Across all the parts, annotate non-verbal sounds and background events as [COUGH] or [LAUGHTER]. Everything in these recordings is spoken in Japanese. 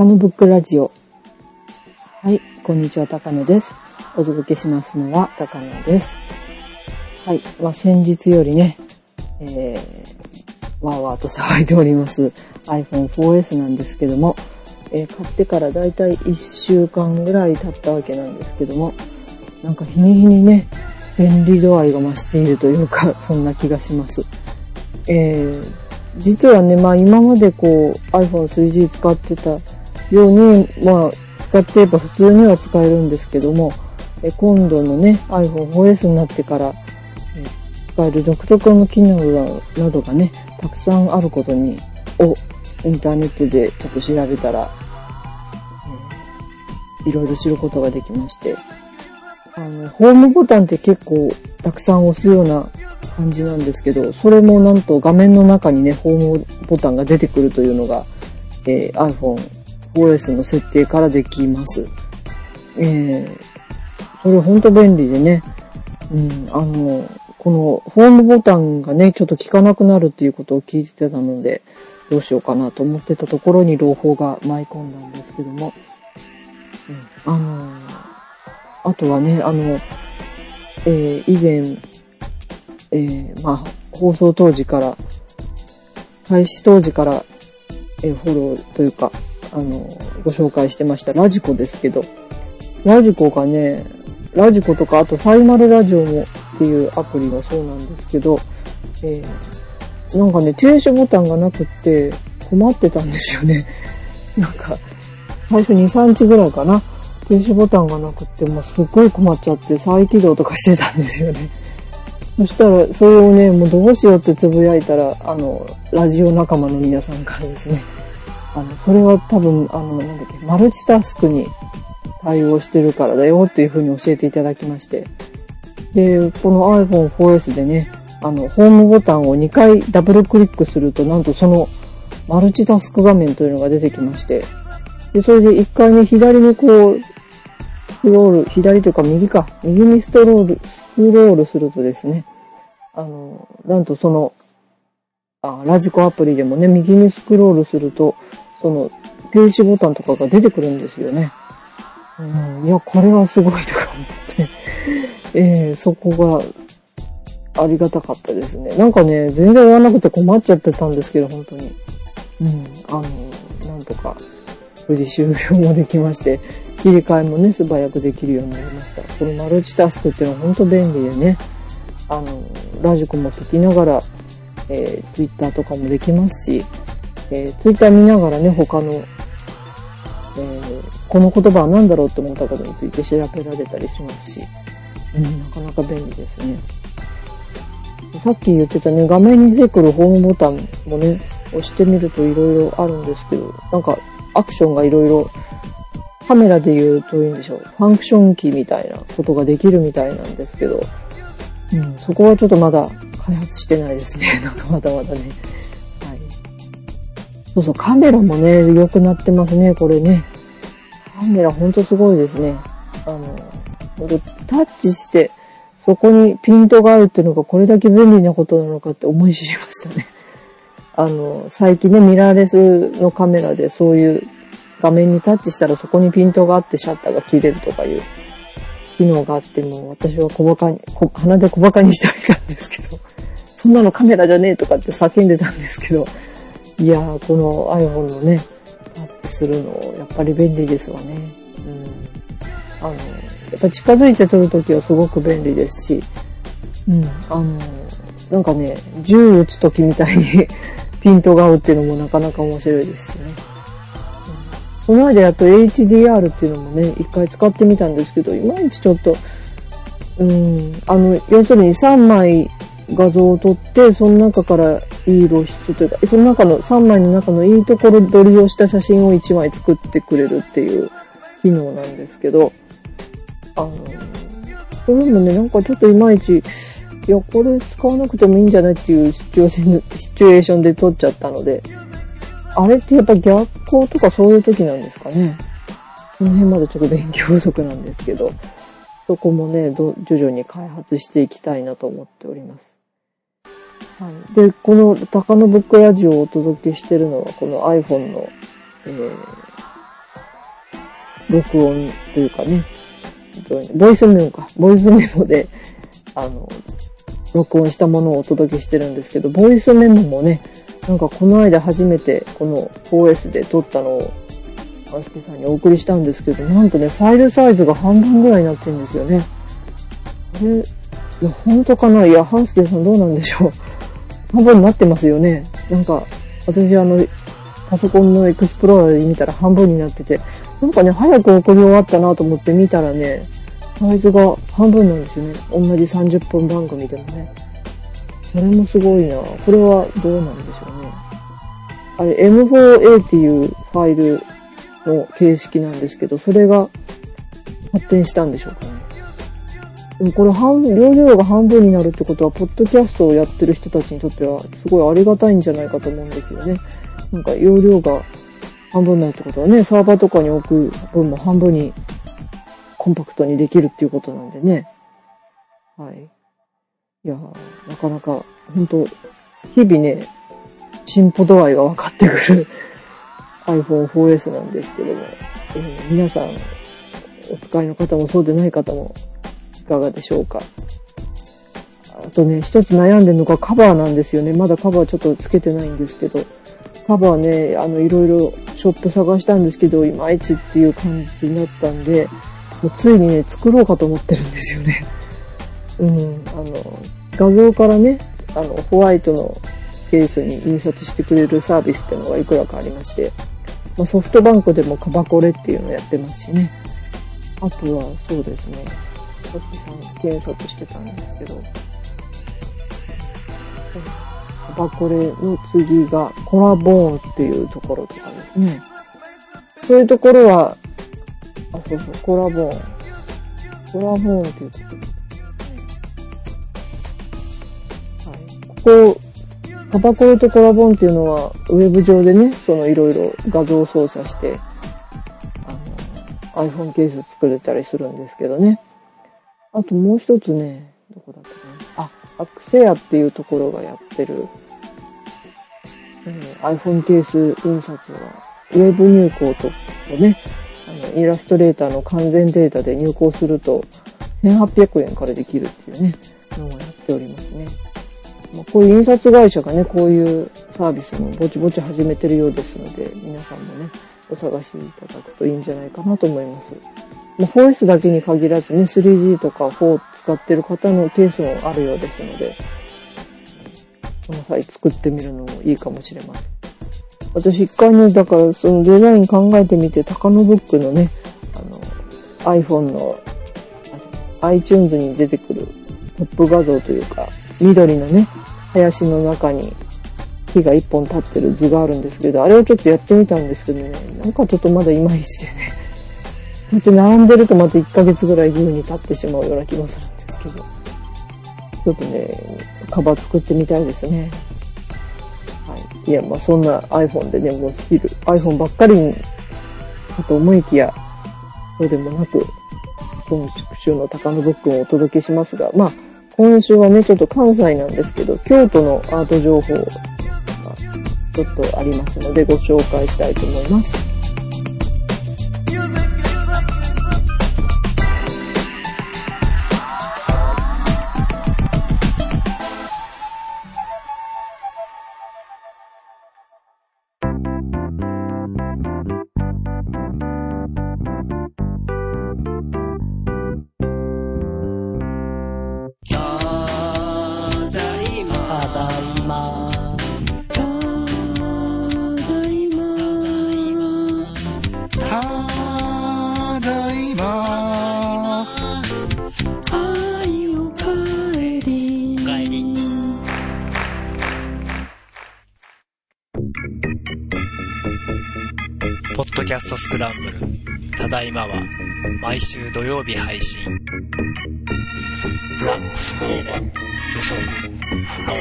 高野ブックラジオ。はい、こんにちは、高野です。お届けしますのは高野です。はい、まあ、先日よりね、えー、わーわーと騒いでおります iPhone 4S なんですけども、えー、買ってからだいたい1週間ぐらい経ったわけなんですけども、なんか日に日にね、便利度合いが増しているというか、そんな気がします。えー、実はね、まあ今までこう iPhone3G 使ってたように、まあ使っていれば普通には使えるんですけども、え今度のね、iPhone4S になってから、え使える独特の機能などがね、たくさんあることに、をインターネットでちょっと調べたら、えー、いろいろ知ることができまして、あの、ホームボタンって結構たくさん押すような感じなんですけど、それもなんと画面の中にね、ホームボタンが出てくるというのが、えー、iPhone OS の設定からできます。えー、それほんと便利でね、うん、あの、このホームボタンがね、ちょっと効かなくなるっていうことを聞いてたので、どうしようかなと思ってたところに朗報が舞い込んだんですけども、うん、あのあとはね、あの、えー、以前、えー、まあ、放送当時から、開始当時から、えー、フォローというか、あの、ご紹介してましたラジコですけど、ラジコがね、ラジコとか、あとサイマルラジオもっていうアプリがそうなんですけど、えー、なんかね、停止ボタンがなくって困ってたんですよね。[LAUGHS] なんか、最初2、3日ぐらいかな。停止ボタンがなくって、もうすっごい困っちゃって再起動とかしてたんですよね。[LAUGHS] そしたら、それをね、もうどうしようってつぶやいたら、あの、ラジオ仲間の皆さんからですね、あの、これは多分、あの、なんだっけ、マルチタスクに対応してるからだよっていう風に教えていただきまして。で、この iPhone 4S でね、あの、ホームボタンを2回ダブルクリックすると、なんとそのマルチタスク画面というのが出てきまして、で、それで1回ね、左にこう、スロール、左というか右か、右にストロール、スロールするとですね、あの、なんとその、あ、ラジコアプリでもね、右にスクロールすると、その、停止ボタンとかが出てくるんですよね。うん、いや、これはすごいとか思って、[LAUGHS] えー、そこがありがたかったですね。なんかね、全然終わらなくて困っちゃってたんですけど、本当に。うん、あの、なんとか、無事終了もできまして、切り替えもね、素早くできるようになりました。このマルチタスクっていうのは本当便利でね、あの、ラジコも聞きながら、えー、ツイッターとかもできますし、えー、ツイッター見ながらね、他の、えー、この言葉は何だろうって思ったことについて調べられたりしますし、うん、なかなか便利ですね。さっき言ってたね、画面に出てくるホームボタンもね、押してみると色々あるんですけど、なんかアクションが色々、カメラで言うといいんでしょう、ファンクションキーみたいなことができるみたいなんですけど、うん、そこはちょっとまだ開発してないですね。なんかまだまだね。はい。そうそう、カメラもね、良くなってますね、これね。カメラほんとすごいですね。あの、タッチして、そこにピントがあるっていうのがこれだけ便利なことなのかって思い知りましたね。あの、最近ね、ミラーレスのカメラでそういう画面にタッチしたらそこにピントがあってシャッターが切れるとかいう機能があっても、私は小馬鹿に、鼻で小馬鹿にしておいたんですけど、[LAUGHS] そんなのカメラじゃねえとかって叫んでたんですけど、いやー、この iPhone のね、タッチするの、やっぱり便利ですわね。うん。あの、やっぱ近づいて撮るときはすごく便利ですし、うん、あの、なんかね、銃撃つときみたいに [LAUGHS] ピントが合うっていうのもなかなか面白いですしね。この間やっと HDR っていうのもね、一回使ってみたんですけど、いまいちちょっと、うん、あの、要するに3枚画像を撮って、その中からいい露出というか、その中の3枚の中のいいところ撮りをした写真を1枚作ってくれるっていう機能なんですけど、あの、それもね、なんかちょっといまいち、いや、これ使わなくてもいいんじゃないっていうシチュエーションで撮っちゃったので、あれってやっぱ逆光とかそういう時なんですかね。その辺までちょっと勉強不足なんですけど、そこもね、徐々に開発していきたいなと思っております。はい。で、この高野ブックラジオをお届けしてるのは、この iPhone の、えー、録音というかね、ボイスメモか、ボイスメモで、あの、録音したものをお届けしてるんですけど、ボイスメモもね、なんかこの間初めてこの 4S で撮ったのを、アンスケさんにお送りしたんですけど、なんとね、ファイルサイズが半分ぐらいになってるんですよね。これ、いや、本当かな？いや、ハンスケさんどうなんでしょう。[LAUGHS] 半分になってますよね。なんか、私あの、パソコンのエクスプローラーで見たら半分になってて、なんかね、早く送り終わったなと思って見たらね、サイズが半分なんですよね。同じ30分番組でもね。それもすごいなこれはどうなんでしょうね。あれ、M4A っていうファイルの形式なんですけど、それが発展したんでしょうかね。でもこれ半、容量が半分になるってことは、ポッドキャストをやってる人たちにとっては、すごいありがたいんじゃないかと思うんですよね。なんか容量が半分になるってことはね、サーバーとかに置く分も半分にコンパクトにできるっていうことなんでね。はい。いやなかなか、本当日々ね、進歩度合いが分かってくる [LAUGHS] iPhone 4S なんですけども、えー、皆さん、お使いの方もそうでない方も、いかがでしょうか。あとね、一つ悩んでるのがカバーなんですよね。まだカバーちょっとつけてないんですけど、カバーね、あの、いろいろショップ探したんですけど、いまいちっていう感じになったんで、もうついにね、作ろうかと思ってるんですよね。うん、あの、画像からね、あの、ホワイトのケースに印刷してくれるサービスっていうのがいくらかありまして、まあ、ソフトバンクでもカバコレっていうのをやってますしね。あとは、そうですね。さっきさん検索してたんですけど、カバコレの次がコラボーンっていうところとかですね。そういうところは、あ、そうそう、コラボーン。コラボーンっていうことはい。ここ、タバコとコラボンっていうのは、ウェブ上でね、そのいろいろ画像操作して、あの、iPhone ケース作れたりするんですけどね。あともう一つね、どこだったかな。あ、アクセアっていうところがやってる、うん、iPhone ケース印刷は、ウェブ入稿とね、あの、イラストレーターの完全データで入稿すると、1800円からできるっていうね、のをやっておりますね。まあ、こういう印刷会社がね、こういうサービスもぼちぼち始めてるようですので、皆さんもね、お探しいただくといいんじゃないかなと思います。まあ、4S だけに限らずね、3G とか4使ってる方のケースもあるようですので、この際作ってみるのもいいかもしれません。私一回ね、だからそのデザイン考えてみて、タカノブックのね、あの、iPhone の iTunes に出てくるトップ画像というか、緑のね、林の中に木が一本立ってる図があるんですけど、あれをちょっとやってみたんですけどね、なんかちょっとまだいまいちでね。だって並んでるとまた1ヶ月ぐらい牛に立ってしまうような気もするんですけど。ちょっとね、カバー作ってみたいですね。はい。いや、まあそんな iPhone でね、もうスキル、iPhone ばっかりに、かと思いきや、そうでもなく、今週の高野ブックをお届けしますが、まあ、今週はね、ちょっと関西なんですけど、京都のアート情報がちょっとありますのでご紹介したいと思います。ストスクランブル。ただいまは、毎週土曜日配信。ブラックスノーマン、予測、不能。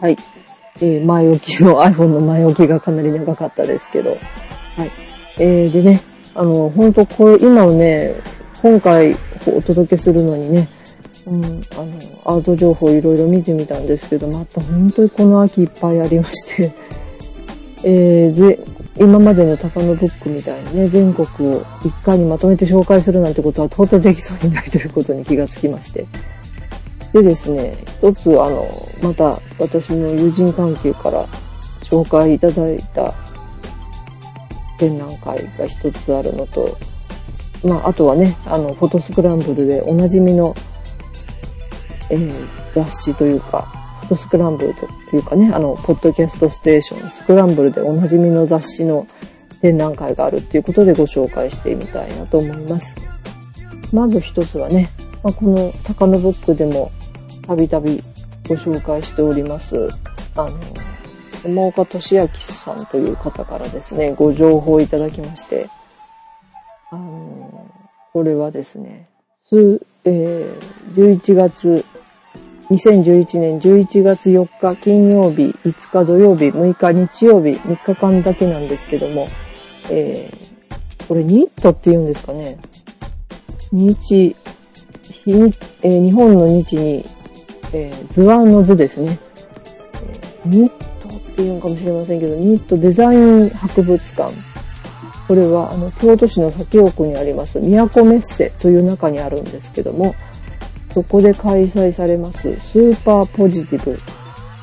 はい。えー、前置きの iPhone の前置きがかなり長かったですけど。はい。えー、でね、あの、本当これ、今をね、今回お届けするのにね、うん、あの、アート情報いろいろ見てみたんですけど、また本当にこの秋いっぱいありまして [LAUGHS] えー、ぜ、今までの高野ブックみたいにね、全国を一回にまとめて紹介するなんてことは到底できそうにないということに気がつきまして。でですね、一つあの、また私の友人関係から紹介いただいた展覧会が一つあるのと、まあ、あとはね、あの、フォトスクランブルでおなじみの、えー、雑誌というか、フォトスクランブルというかね、あの、ポッドキャストステーション、スクランブルでおなじみの雑誌の展覧会があるっていうことでご紹介してみたいなと思います。まず一つはね、まあ、この高野ブックでもたびたびご紹介しております、あの、山岡俊明さんという方からですね、ご情報いただきまして、あの、これはですね、えー、11月、2011年11月4日金曜日、5日土曜日、6日日曜日、3日間だけなんですけども、えー、これニットって言うんですかね？日、日、えー、日本の日に、えー、図案の図ですね。ニットって言うのかもしれませんけど、ニットデザイン博物館これはあの京都市の左京区にあります都メッセという中にあるんですけども、そこで開催されますスーパーポジティブ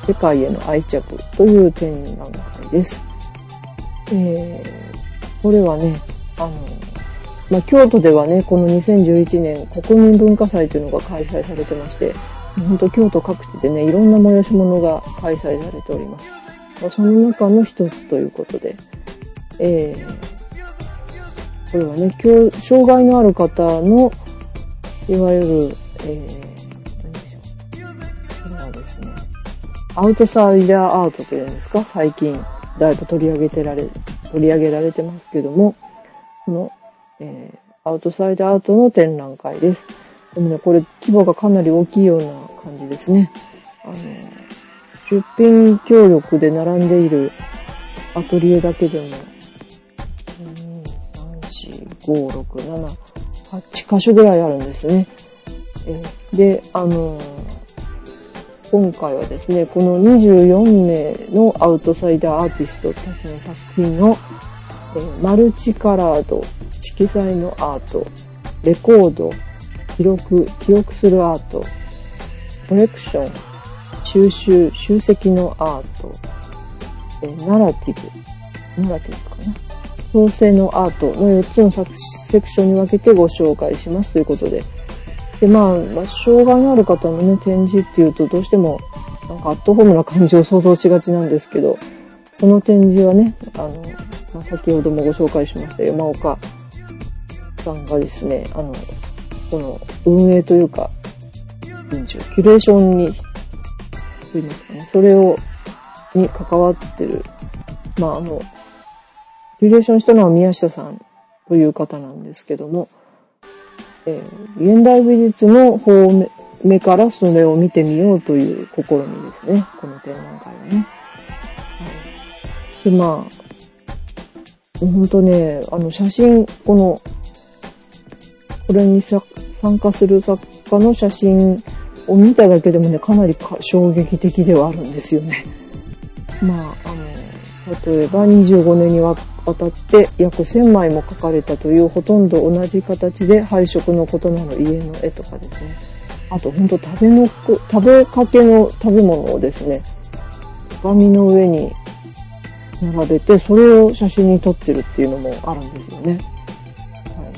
世界への愛着という展覧会です。えー、これはね、あの、まあ、京都ではね、この2011年国民文化祭というのが開催されてまして、本当京都各地でね、いろんな催し物が開催されております。まあ、その中の一つということで、えー、これはね、障害のある方の、いわゆる、えー、何でしょう。これはですね、アウトサイダーアートというんですか最近、だいぶ取り上げてられ、取り上げられてますけども、この、えー、アウトサイダーアートの展覧会です。でもね、これ規模がかなり大きいよ。うな感じですね。あの、出品協力で並んでいるアトリエだけでも2、3、4 5、6、7、8箇所ぐらいあるんですね。えで、あのー、今回はですね、この24名のアウトサイダーアーティストたちの作品を、えー、マルチカラード、色彩のアート、レコード、記録、記憶するアート、コレクション、収集、集積のアート、えー、ナラティブ、ナラティブかな。創生のアートの4つのセクションに分けてご紹介しますということで。で、まあ、まあ、障害のある方のね、展示っていうとどうしても、なんかアットホームな感じを想像しがちなんですけど、この展示はね、あの、まあ、先ほどもご紹介しました山岡さんがですね、あの、この運営というか、キュレーションに、と言いますかね、それを、に関わってる、まあ、あの、リレーションしたのは宮下さんという方なんですけども、えー、現代美術の方目からそれを見てみようという試みですね。この展覧会はね。で、まあ、本当ね、あの写真、この、これに参加する作家の写真を見ただけでもね、かなり衝撃的ではあるんですよね。まあ、あの、例えば25年にわたって約1000枚も描かれたというほとんど同じ形で配色の異なる家の絵とかですね。あとほんと食べの、食べかけの食べ物をですね、鏡の上に並べて、それを写真に撮ってるっていうのもあるんですよね。は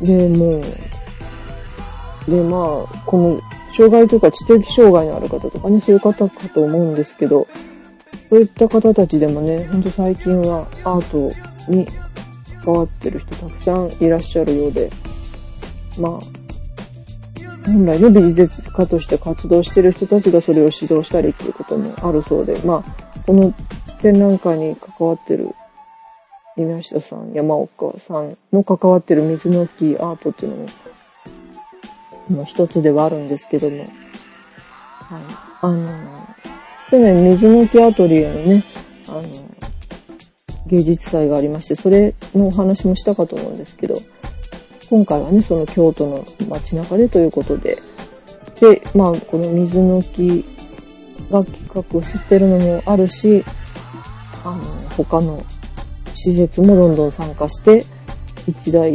い。で、もう、で、まあ、この、障害というか知的障害のある方とかね、そういう方かと思うんですけど、そういった方たちでもね、ほんと最近はアートに関わってる人たくさんいらっしゃるようで、まあ、本来の美術家として活動してる人たちがそれを指導したりっていうこともあるそうで、まあ、この展覧会に関わってる稲下さん、山岡さんの関わってる水の大きいアートっていうのも、もう一つではあるんですけども、はい。あの、去年、水抜きアトリエのね、あの、芸術祭がありまして、それのお話もしたかと思うんですけど、今回はね、その京都の街中でということで、して、まあ、この水抜きが企画をしてるのもあるし、あの、他の施設もどんどん参加して、一大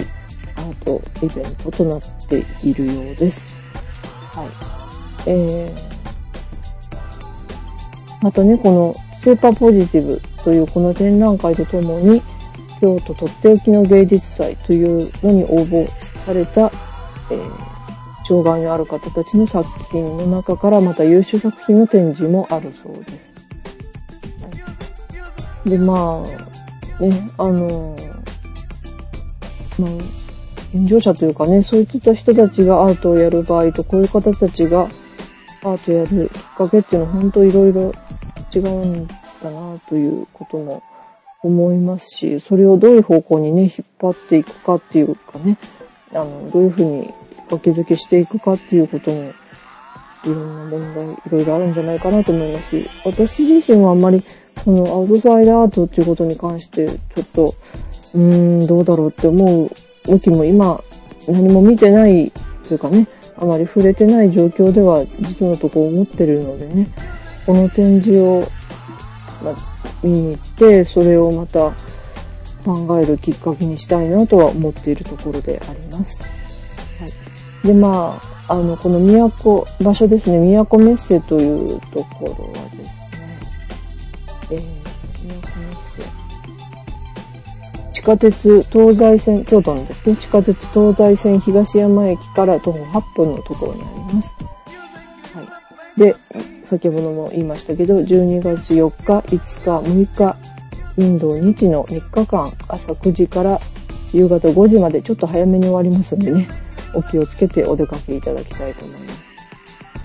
アートイベントとなっているようです。はい。えー、またね、このスーパーポジティブというこの展覧会とともに、京都とっておきの芸術祭というのに応募された、えー障害のある方たちの作品の中からまた優秀作品の展示もあるそうです。で、まあ、ね、あのまあ、炎上者というかね、そういった人たちがアートをやる場合と、こういう方たちがアートやるきっかけっていうのは本当いろいろ違うんだなということも思いますし、それをどういう方向にね、引っ張っていくかっていうかね、あの、どういうふうにきっかけづけしていくかっていうことも、いろんな問題、いろいろあるんじゃないかなと思いますし、私自身はあんまり、このアウトサイダーアートっていうことに関して、ちょっと、うーん、どうだろうって思う向きも今、何も見てないというかね、あまり触れてない状況では、実のとこ思ってるのでね、この展示を、まあ、見に行って、それをまた考えるきっかけにしたいなとは思っているところであります。はい。で、まあ、あの、この都、場所ですね、都メッセというところはですね、えー、都メッセ。地下鉄東西線、京都のですね、地下鉄東西線東山駅から徒歩8分のところにあります。はい。で、先ほども言いましたけど、12月4日、5日、6日、インド日の3日間、朝9時から夕方5時まで、ちょっと早めに終わりますんでね、お気をつけてお出かけいただきたいと思います。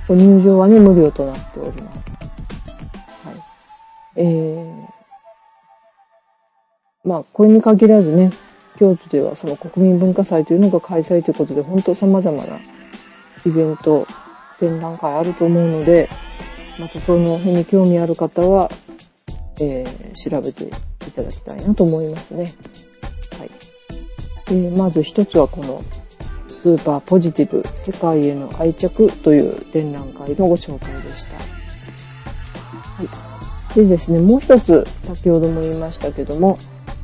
ご入場はね、無料となっております。はい。えー、まあ、これに限らずね、京都ではその国民文化祭というのが開催ということで、本当様々なイベント、展覧会あると思うので、またその辺に興味ある方は、えー、調べていただきたいなと思いますね。はい。えー、まず一つはこのスーパーポジティブ世界への愛着という展覧会のご紹介でした。はい。でですね、もう一つ先ほども言いましたけども、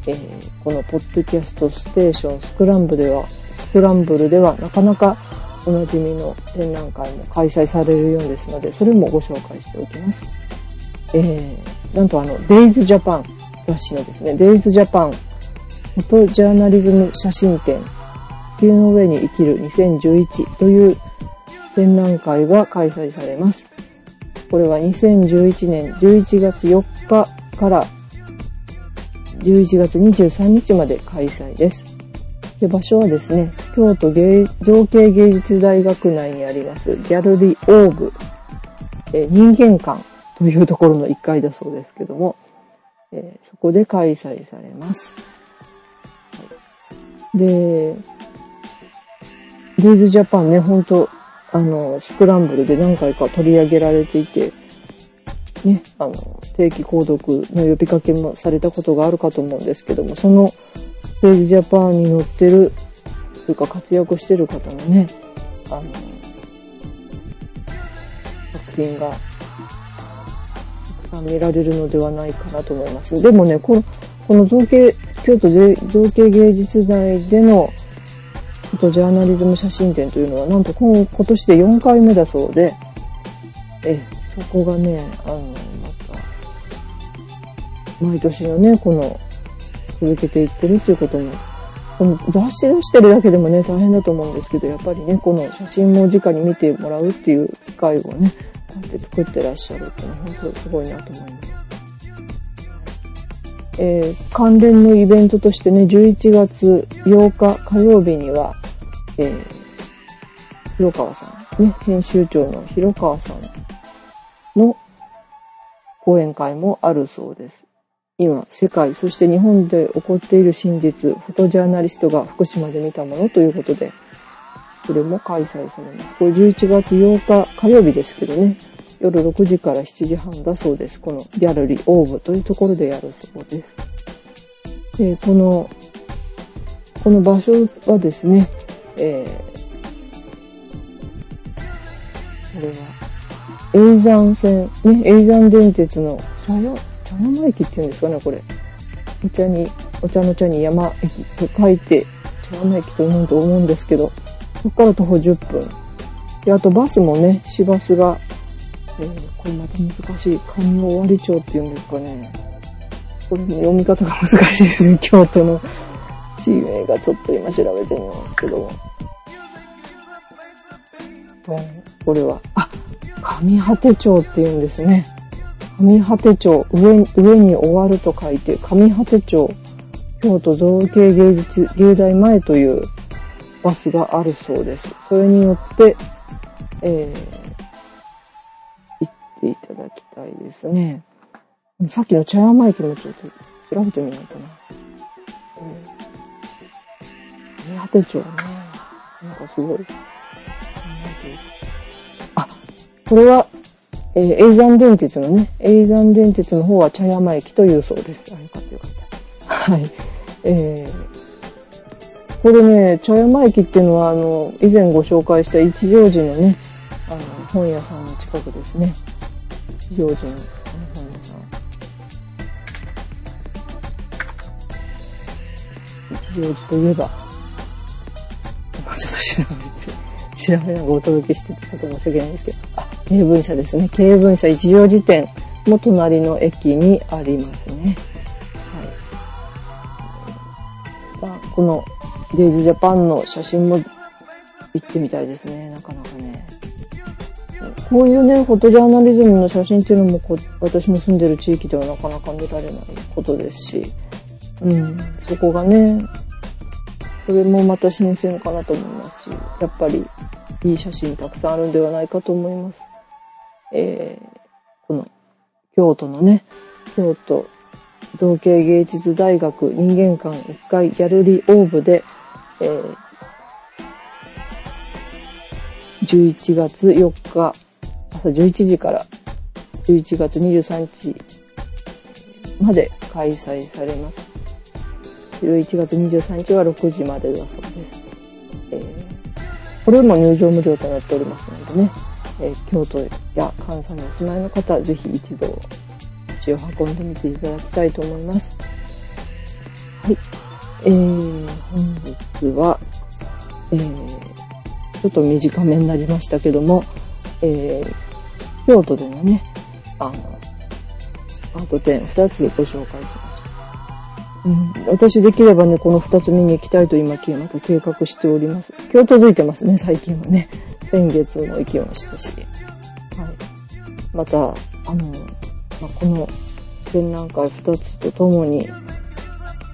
えー、このポッドキャストステーションスクランブルでは、スクランブルではなかなかおなじみの展覧会も開催されるようですので、それもご紹介しておきます。えー、なんとあの、デイズジャパン雑誌のですね、デイズジャパンフォトジャーナリズム写真展、地球の上に生きる2011という展覧会が開催されます。これは2011年11月4日から11月23日まで開催です。で場所はですね、京都芸造形芸術大学内にありますギャルリーオーブ、え人間館というところの1階だそうですけども、えそこで開催されます。で、ディーズジャパンね、本当あの、スクランブルで何回か取り上げられていて、ね、あの、定期購読の呼びかけもされたことがあるかと思うんですけども、そのデイズジジャパンに載ってる、というか活躍してる方のね、あの、作品が、たくさん見られるのではないかなと思います。でもね、この、この造形、京都で造形芸術大でのフォトジャーナリズム写真展というのは、なんと今今年で4回目だそうで、え、そこがね、あの、また、毎年のね、この、続けていってるっていうことも、この雑誌をしてるだけでもね、大変だと思うんですけど、やっぱりね、この写真も直に見てもらうっていう機会をね、こうやって作ってらっしゃるっていうのは本当すごいなと思います。えー関連のイベントとしてね、11月8日火曜日には、えー、広川さん、ね、編集長の広川さんの講演会もあるそうです。今、世界、そして日本で起こっている真実、フォトジャーナリストが福島で見たものということで、それも開催されます。これ11月8日火曜日ですけどね、夜6時から7時半だそうです。このギャラリーオーブというところでやるそうです。で、この、この場所はですね、えー、これは、永山線、ね、永山電鉄の茶屋、茶山駅っていうんですかね、これ。お茶に、お茶の茶に山駅と書いて、茶山駅と思うと思うんですけど、そこから徒歩10分。で、あとバスもね、市バスが、えー、これまた難しい、上尾割町っていうんですかね。これも読み方が難しいですね、[LAUGHS] 京都の地名がちょっと今調べてみますけども。これは、あ、上果て町って言うんですね。上果町、上上に終わると書いて、上果町、京都造形芸術、芸大前というバスがあるそうです。それによって、えー、行っていただきたいですね。さっきの茶山駅もちょっと調べてみようかな。えー、上果町ね。なんかすごい。あ、これは、えー、永山電鉄のね、永山電鉄の方は茶山駅というそうです。あ、よかったよかった。はい。えー、これね、茶山駅っていうのは、あの、以前ご紹介した一条寺のね、あの、本屋さんの近くですね。一条寺の本屋さん。一条寺といえば、[LAUGHS] ちょっと調べて。調べながらお届けしててちょっと申し訳ないんですけど、あ、経文社ですね。経文社一条辞典も隣の駅にありますね。はい。まあ、このデイズジャパンの写真も行ってみたいですね。なかなかね。こういうね、フォトジャーナリズムの写真っていうのもこ私の住んでる地域ではなかなか見られないことですし、うん、そこがね、それもまた新鮮かなと思いますし、やっぱりいい写真たくさんあるんではないかと思います。えー、この京都のね、京都造形芸術大学人間館1階ギャルリーオーブで、えー、11月4日朝11時から11月23日まで開催されます。11月23日は6時までだそうです。えー、これも入場無料となっておりますのでね、えー、京都や関西にお住まいの方、ぜひ一度足を運んでみていただきたいと思います。はい。えー、本日は、えー、ちょっと短めになりましたけども、えー、京都でのね、あの、アート展2つご紹介します。うん、私できればね、この二つ見に行きたいと今、また計画しております。今日届いてますね、最近はね。先月も行きましたし。はい。また、あの、まあ、この展覧会二つとともに、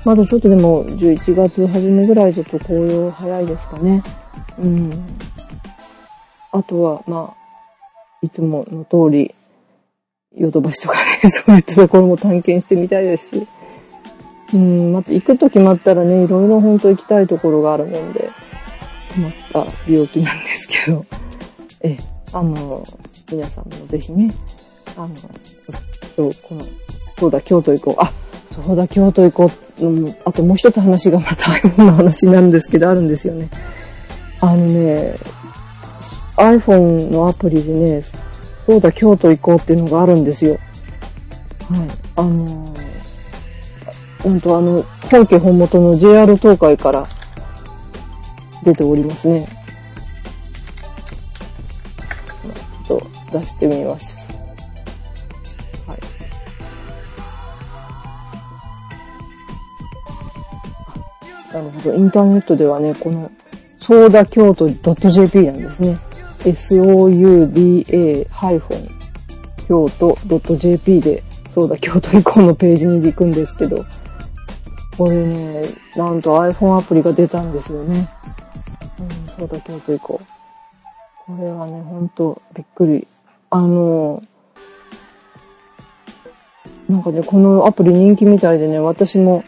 まだちょっとでも11月初めぐらいだと紅葉早いですかね。うん。あとは、まあ、いつもの通り、ヨドバシとかね、そういったところも探検してみたいですし、うん、また行くと決まったらね、いろいろ本当行きたいところがあるもんで、決まった病気なんですけど、え、あの、皆さんもぜひね、あの、今日、この、そうだ、京都行こう。あ、そうだ、京都行こう。うん、あともう一つ話がまた iPhone の話なんですけど、あるんですよね。あのね、iPhone のアプリでね、そうだ、京都行こうっていうのがあるんですよ。はい。あのなんとあの、本家本元の JR 東海から出ておりますね。ちょっと出してみました。はい。なるほど。インターネットではね、この、ソーダ京都 .jp なんですね。souda- 京都 .jp で、そうだ、京都以降のページに行くんですけど、これね、なんと iPhone アプリが出たんですよね。そうだ、京都行こう。これはね、ほんと、びっくり。あの、なんかね、このアプリ人気みたいでね、私も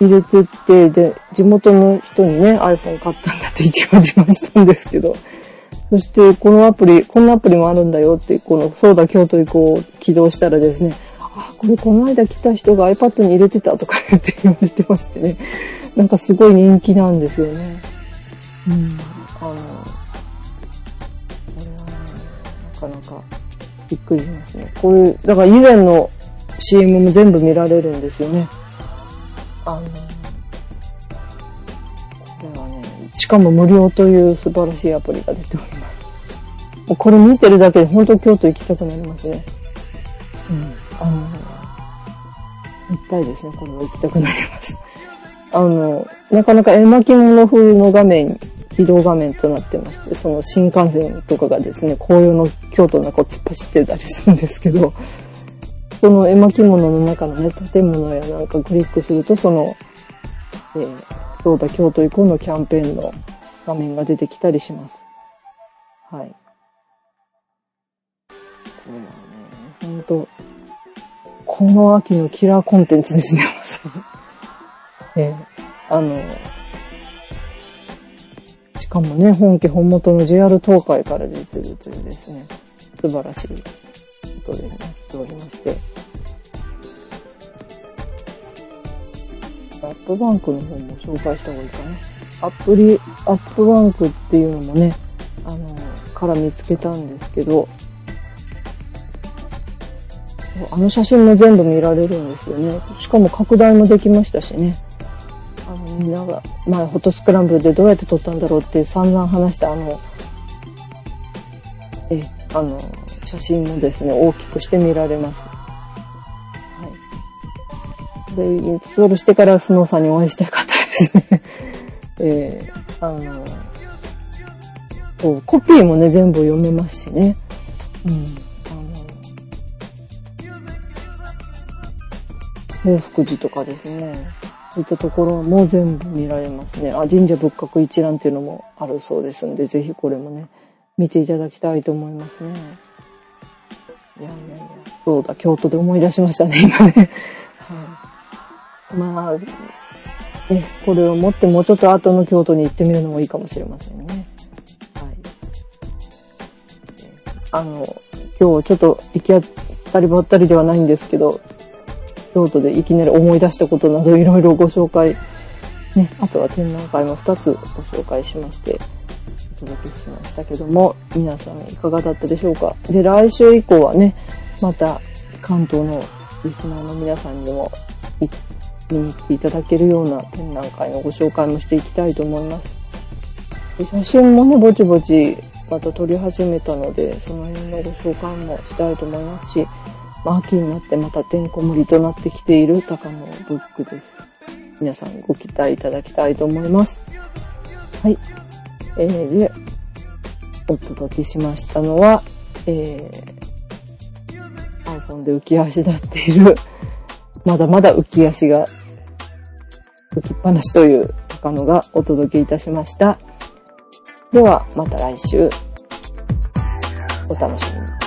入れてって、で、地元の人にね、iPhone 買ったんだって一応自慢したんですけど、そして、このアプリ、こんなアプリもあるんだよって、この、そうだ、京都行こう起動したらですね、あ、これこの間来た人が iPad に入れてたとか言って言われてましてね。なんかすごい人気なんですよね。うん。あの、これはね、かなかびっくりしますね。こういう、だから以前の CM も全部見られるんですよね。あの、これはね、しかも無料という素晴らしいアプリが出ております。これ見てるだけで本当京都行きたくなりますね。うん。あの、行きたいですね。これは行きたくなります。あの、なかなか絵巻物風の画面、移動画面となってまして、その新幹線とかがですね、紅葉の京都の中を突っ走ってたりするんですけど、その絵巻物の中のね、建物やなんかクリックすると、その、えー、そうだ、京都以降のキャンペーンの画面が出てきたりします。はい。これはね、ほんと、この秋のキラーコンテンツですね、まさに。えー、あの、かもね、本家本元の JR 東海から出てるというですね、素晴らしいことでなっておりまして、アップバンクの方も紹介した方がいいかな。アプリ、アップバンクっていうのもね、あの、から見つけたんですけど、あの写真も全部見られるんですよね。しかも拡大もできましたしね。みんなが、前、フォトスクランブルでどうやって撮ったんだろうって散々話したあの、え、あの、写真もですね、大きくして見られます。はい。で、インストールしてからスノーさんにお会いしたかったですね。えー、あの、そう、コピーもね、全部読めますしね。うん。あの報福寺とかですね。そういったところも全部見られますね。あ、神社仏閣一覧っていうのもあるそうですんで、ぜひこれもね、見ていただきたいと思いますね。いやいやいや、そうだ、京都で思い出しましたね、今ね。はい。まあ、ね、これを持ってもうちょっと後の京都に行ってみるのもいいかもしれませんね。はい。あの、今日ちょっと行き当たりばったりではないんですけど、京都でいきなり思い出したことなどいろいろご紹介、ね、あとは展覧会も2つご紹介しまして、お届けしましたけども、皆さんいかがだったでしょうか？で、来週以降はね、また関東のリスナーの皆さんにも見に来ていただけるような展覧会のご紹介もしていきたいと思います。で写真もね、ぼちぼちまた撮り始めたので、その辺のご紹介もしたいと思いますし、まあ、秋になってまたてんこ盛りとなってきている高野ブックです。皆さんご期待いただきたいと思います。はい。えー、で、お届けしましたのは、えー、iPhone で浮き足立っている、まだまだ浮き足が浮きっぱなしという高野がお届けいたしました。では、また来週、お楽しみに。